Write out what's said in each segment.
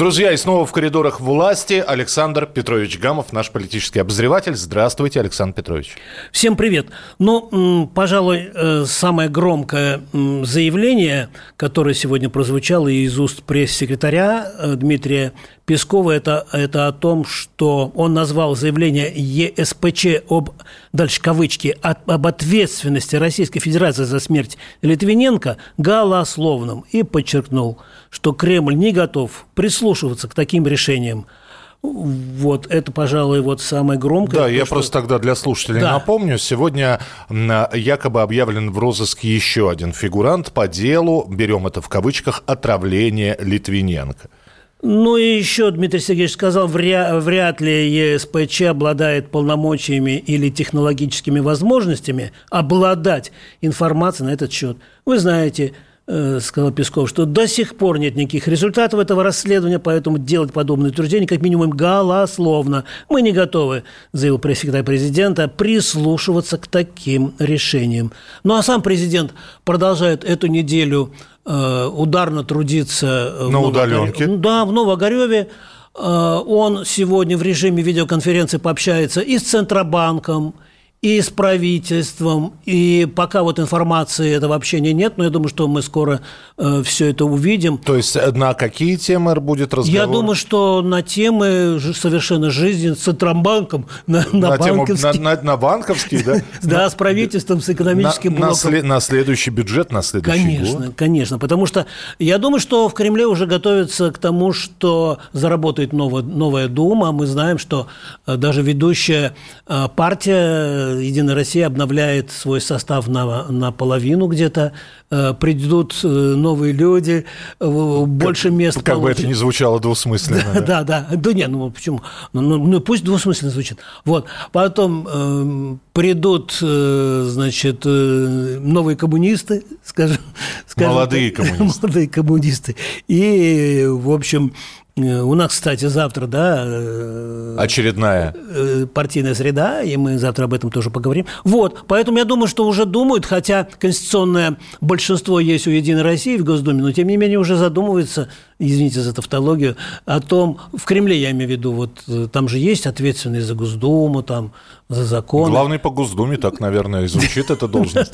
Друзья, и снова в коридорах власти Александр Петрович Гамов, наш политический обозреватель. Здравствуйте, Александр Петрович. Всем привет. Ну, пожалуй, э, самое громкое заявление, которое сегодня прозвучало из уст пресс-секретаря э, Дмитрия Пескова, это, это о том, что он назвал заявление ЕСПЧ об, дальше кавычки, об ответственности Российской Федерации за смерть Литвиненко голословным и подчеркнул, что Кремль не готов прислушиваться к таким решениям. Вот это, пожалуй, вот самое громкое. Да, я что... просто тогда для слушателей да. напомню. Сегодня якобы объявлен в розыск еще один фигурант по делу, берем это в кавычках, отравление Литвиненко. Ну и еще Дмитрий Сергеевич сказал, вряд, ли ЕСПЧ обладает полномочиями или технологическими возможностями обладать информацией на этот счет. Вы знаете, э, сказал Песков, что до сих пор нет никаких результатов этого расследования, поэтому делать подобные утверждения как минимум голословно. Мы не готовы, заявил пресс-секретарь президента, прислушиваться к таким решениям. Ну а сам президент продолжает эту неделю ударно трудиться. На удаленке? Да, в Новогореве. Э, он сегодня в режиме видеоконференции пообщается и с Центробанком, и с правительством, и пока вот информации этого общения нет, но я думаю, что мы скоро э, все это увидим. То есть э, на какие темы будет разговор? Я думаю, что на темы совершенно жизни с Центробанком, на, на, на банковские. Тему, на, на, на банковские, да? Да, с правительством, с экономическим блоком. На следующий бюджет, на следующий год? Конечно, конечно, потому что я думаю, что в Кремле уже готовятся к тому, что заработает новая Дума. Мы знаем, что э, даже ведущая партия Единая Россия обновляет свой состав на, наполовину где-то, э, придут э, новые люди, больше как, мест Как получит. бы это ни звучало двусмысленно. Да, да, да. Да нет, ну почему? Ну, ну, ну пусть двусмысленно звучит. Вот. Потом э, придут, э, значит, э, новые коммунисты, скажем. Скажем молодые коммунисты. Молодые коммунисты. И, в общем, Э, у нас, кстати, завтра, да... Э, Очередная. Э, партийная среда, и мы завтра об этом тоже поговорим. Вот, поэтому я думаю, что уже думают, хотя конституционное большинство есть у «Единой России» в Госдуме, но тем не менее уже задумываются, извините за тавтологию, о том, в Кремле я имею в виду, вот там же есть ответственные за Госдуму, там, за закон. Главный по Госдуме, так, наверное, звучит эта должность.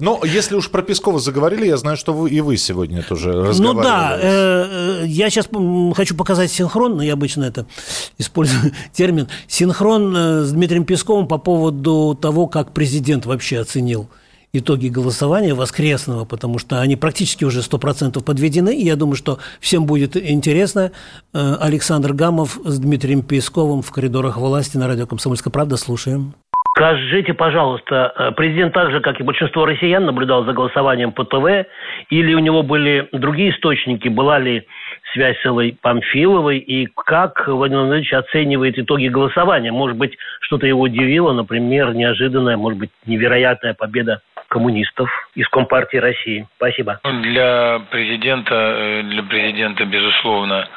Но если уж про Пескова заговорили, я знаю, что вы и вы сегодня тоже разговаривали. Ну да, я сейчас хочу показать синхрон, но я обычно это использую термин, синхрон э, с Дмитрием Песковым по поводу того, как президент вообще оценил итоги голосования воскресного, потому что они практически уже 100% подведены, и я думаю, что всем будет интересно. Э, Александр Гамов с Дмитрием Песковым в коридорах власти на радио «Комсомольская правда». Слушаем. Скажите, пожалуйста, э, президент так же, как и большинство россиян, наблюдал за голосованием по ТВ, или у него были другие источники, была ли связь с Эллой Памфиловой, и как Владимир Владимирович оценивает итоги голосования? Может быть, что-то его удивило, например, неожиданная, может быть, невероятная победа коммунистов из Компартии России. Спасибо. Для президента, э, для президента, безусловно,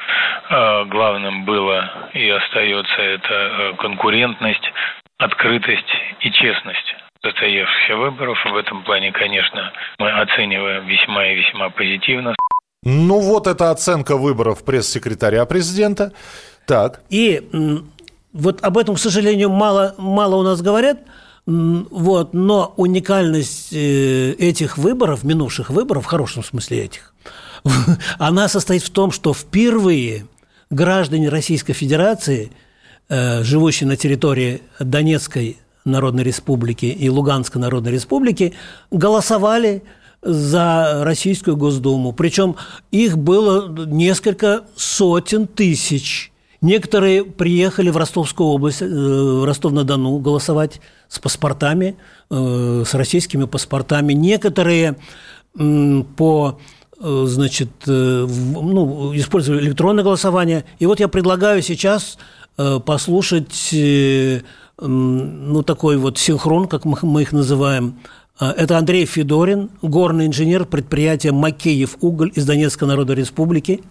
э, главным было и остается это конкурентность, открытость и честность состоявшихся выборов. В этом плане, конечно, мы оцениваем весьма и весьма позитивно. Ну вот эта оценка выборов пресс-секретаря президента. Так. И вот об этом, к сожалению, мало, мало у нас говорят. Вот, но уникальность э, этих выборов, минувших выборов, в хорошем смысле этих, она состоит в том, что впервые граждане Российской Федерации, э, живущие на территории Донецкой Народной Республики и Луганской Народной Республики, голосовали за Российскую Госдуму. Причем их было несколько сотен тысяч. Некоторые приехали в Ростовскую область, э, в Ростов-на-Дону голосовать с паспортами, э, с российскими паспортами. Некоторые по значит, ну, использовали электронное голосование. И вот я предлагаю сейчас послушать ну, такой вот синхрон, как мы их называем, А, это Андрей Федорин, горный инженер предприятия «Макеев уголь» из Донецкой Народной Республики.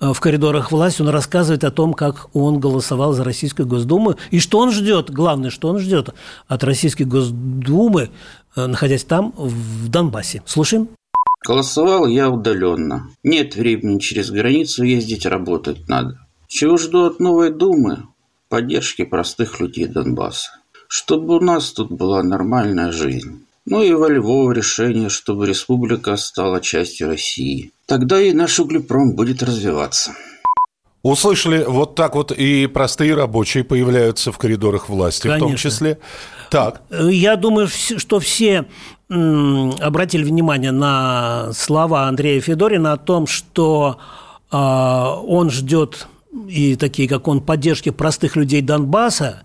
В коридорах власти он рассказывает о том, как он голосовал за Российскую Госдуму и что он ждет, главное, что он ждет от Российской Госдумы, находясь там, в Донбассе. Слушаем. Голосовал я удаленно. Нет времени через границу ездить работать надо. Чего жду от новой Думы? Поддержки простых людей Донбасса. Чтобы у нас тут была нормальная жизнь. Ну и волевого решения, чтобы республика стала частью России. Тогда и наш углепром будет развиваться. Услышали, вот так вот и простые рабочие появляются в коридорах власти, Конечно. в том числе. Так. Я думаю, что все обратили внимание на слова Андрея Федорина о том, что а, он ждет и такие, как он, поддержки простых людей Донбасса,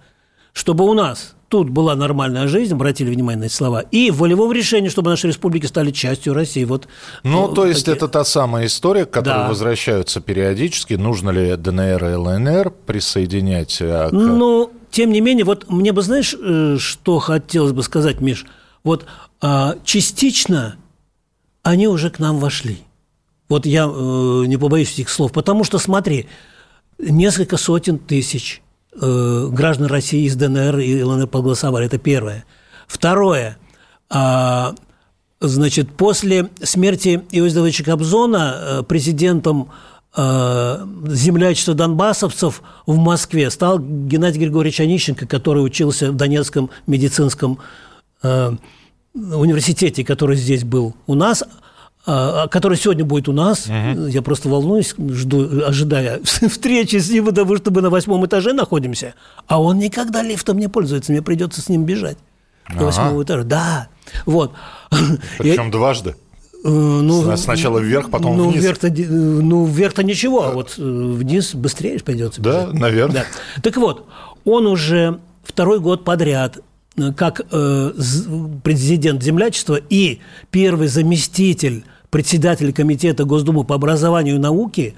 чтобы у нас тут была нормальная жизнь, обратили внимание на эти слова, и волевом решении, чтобы наши республики стали частью России. Вот, ну, вот, то есть такие... это та самая история, к которой да. возвращаются периодически. Нужно ли ДНР и ЛНР присоединять? А, к... Ну, тем не менее, вот мне бы, знаешь, э, что хотелось бы сказать, Миш? Вот а, частично они уже к нам вошли. Вот я э, не побоюсь этих слов, потому что, смотри, несколько сотен тысяч э, граждан России из ДНР и ЛНР проголосовали. Это первое. Второе. Э, значит, после смерти Иосифовича Кобзона э, президентом э, землячества донбассовцев в Москве стал Геннадий Григорьевич Онищенко, который учился в Донецком медицинском э, университете, который здесь был у нас – который сегодня будет у нас. Угу. Я просто волнуюсь, жду, ожидая встречи с ним, потому что мы на восьмом этаже находимся. А он никогда лифтом не пользуется, мне придется с ним бежать ага. до восьмого этажа. Да, вот. Причем Я... дважды. Э, ну, Сначала вверх, потом ну, вниз. Вверх-то, ну, вверх-то ничего, а вот э, вниз быстрее придется. Да, бежать. наверное. Да. Так вот, он уже второй год подряд как э, президент землячества и первый заместитель председателя комитета Госдумы по образованию и науке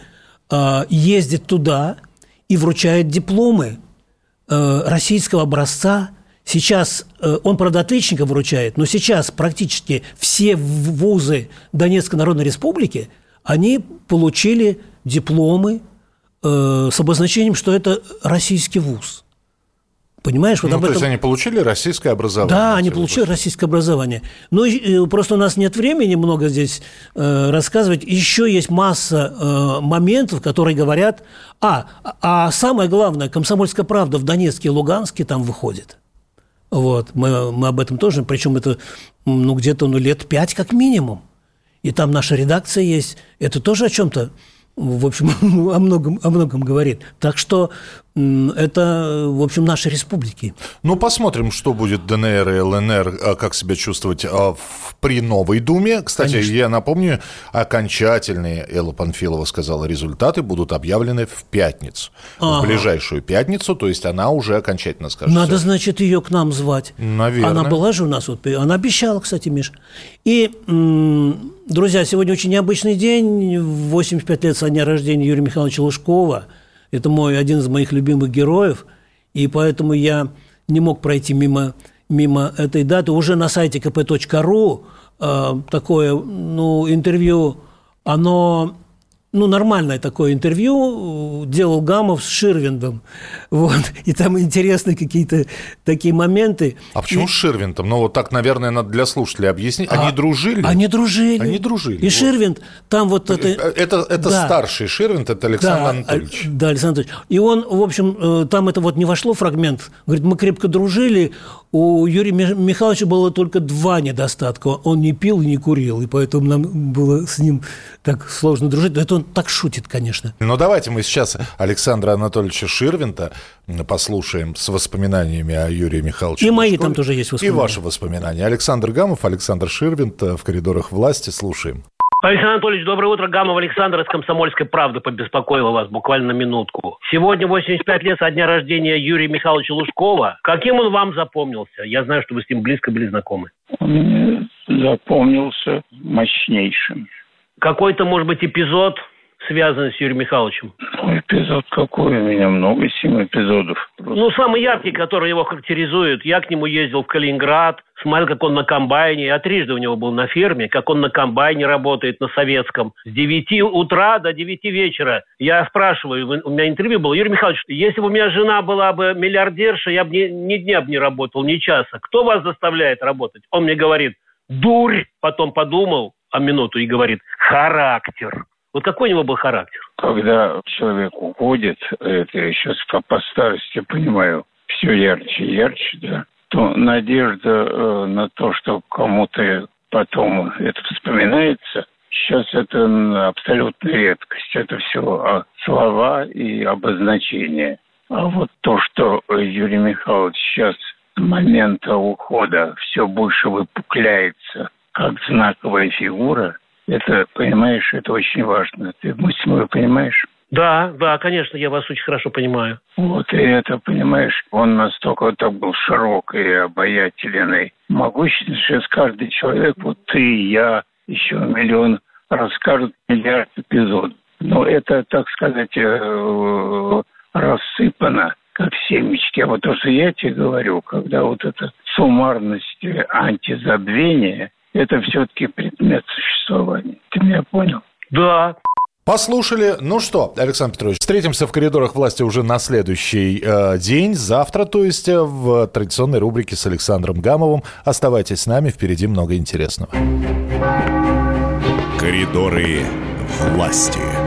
э, ездит туда и вручает дипломы э, российского образца. Сейчас он, правда, отличников вручает, но сейчас практически все вузы Донецкой Народной Республики, они получили дипломы с обозначением, что это российский вуз. Понимаешь, вот ну, об этом... то есть они получили российское образование? Да, они получили российское образование. Ну, и, просто у нас нет времени много здесь э, рассказывать. Еще есть масса э, моментов, которые говорят... А, а самое главное, «Комсомольская правда» в Донецке и Луганске там выходит. Вот, мы, мы об этом тоже, причем это ну, где-то ну, лет пять как минимум. И там наша редакция есть. Это тоже о чем-то в общем, о многом, о многом говорит. Так что это, в общем, наши республики. Ну, посмотрим, что будет ДНР и ЛНР, а как себя чувствовать а, при новой Думе. Кстати, Конечно. я напомню, окончательные, Элла Панфилова сказала, результаты будут объявлены в пятницу. Ага. В ближайшую пятницу, то есть она уже окончательно скажет. Надо, все. значит, ее к нам звать. Наверное. Она была же у нас, вот, она обещала, кстати, Миш. И, друзья, сегодня очень необычный день, 85 лет со дня рождения Юрия Михайловича Лужкова – это мой, один из моих любимых героев, и поэтому я не мог пройти мимо, мимо этой даты. Уже на сайте kp.ru э, такое ну, интервью, оно ну, нормальное такое интервью делал Гамов с Ширвиндом. Вот. И там интересные какие-то такие моменты. А почему и... с Ширвиндом? Ну, вот так, наверное, надо для слушателей объяснить. Они а, дружили? Они дружили. Они дружили. И вот. Ширвинд, там вот это... Э, это, это да. старший Ширвинд, это Александр да, Анатольевич. Да, Александр Анатольевич. И он, в общем, э, там это вот не вошло фрагмент. Говорит, мы крепко дружили, у Юрия Михайловича было только два недостатка. Он не пил и не курил, и поэтому нам было с ним так сложно дружить. Это он так шутит, конечно. Ну, давайте мы сейчас Александра Анатольевича Ширвинта послушаем с воспоминаниями о Юрии Михайловиче. И мои там тоже есть воспоминания. И ваши воспоминания. Александр Гамов, Александр Ширвинт в коридорах власти. Слушаем. Александр Анатольевич, доброе утро. Гамов Александр из «Комсомольской правды» побеспокоила вас буквально минутку. Сегодня 85 лет со дня рождения Юрия Михайловича Лужкова. Каким он вам запомнился? Я знаю, что вы с ним близко были знакомы. Он мне запомнился мощнейшим. Какой-то, может быть, эпизод связаны с Юрием Михайловичем? Ну, эпизод какой? У меня много с ним эпизодов. Просто. Ну, самый яркий, который его характеризует. Я к нему ездил в Калининград, смотрел, как он на комбайне. Я трижды у него был на ферме, как он на комбайне работает, на советском. С 9 утра до 9 вечера. Я спрашиваю, у меня интервью было, Юрий Михайлович, если бы у меня жена была бы миллиардерша, я бы ни, ни дня бы не работал, ни часа. Кто вас заставляет работать? Он мне говорит, дурь. Потом подумал, а минуту и говорит «характер». Вот какой у него был характер? Когда человек уходит, это я сейчас по, по старости понимаю, все ярче и ярче, да, то надежда э, на то, что кому-то потом это вспоминается, сейчас это абсолютная редкость. Это все слова и обозначения. А вот то, что Юрий Михайлович сейчас с момента ухода все больше выпукляется – как знаковая фигура, это, понимаешь, это очень важно. Ты мысль мою понимаешь? Да, да, конечно, я вас очень хорошо понимаю. Вот, и это, понимаешь, он настолько так был широкий, обаятельный, могущественный, что сейчас каждый человек, вот ты, я, еще миллион, расскажут миллиард эпизодов. Но это, так сказать, э, рассыпано, как семечки. А вот то, что я тебе говорю, когда вот эта суммарность антизабвения – это все-таки предмет существования. Ты меня понял? Да. Послушали. Ну что, Александр Петрович, встретимся в коридорах власти уже на следующий э, день, завтра, то есть э, в традиционной рубрике с Александром Гамовым. Оставайтесь с нами, впереди много интересного. Коридоры власти.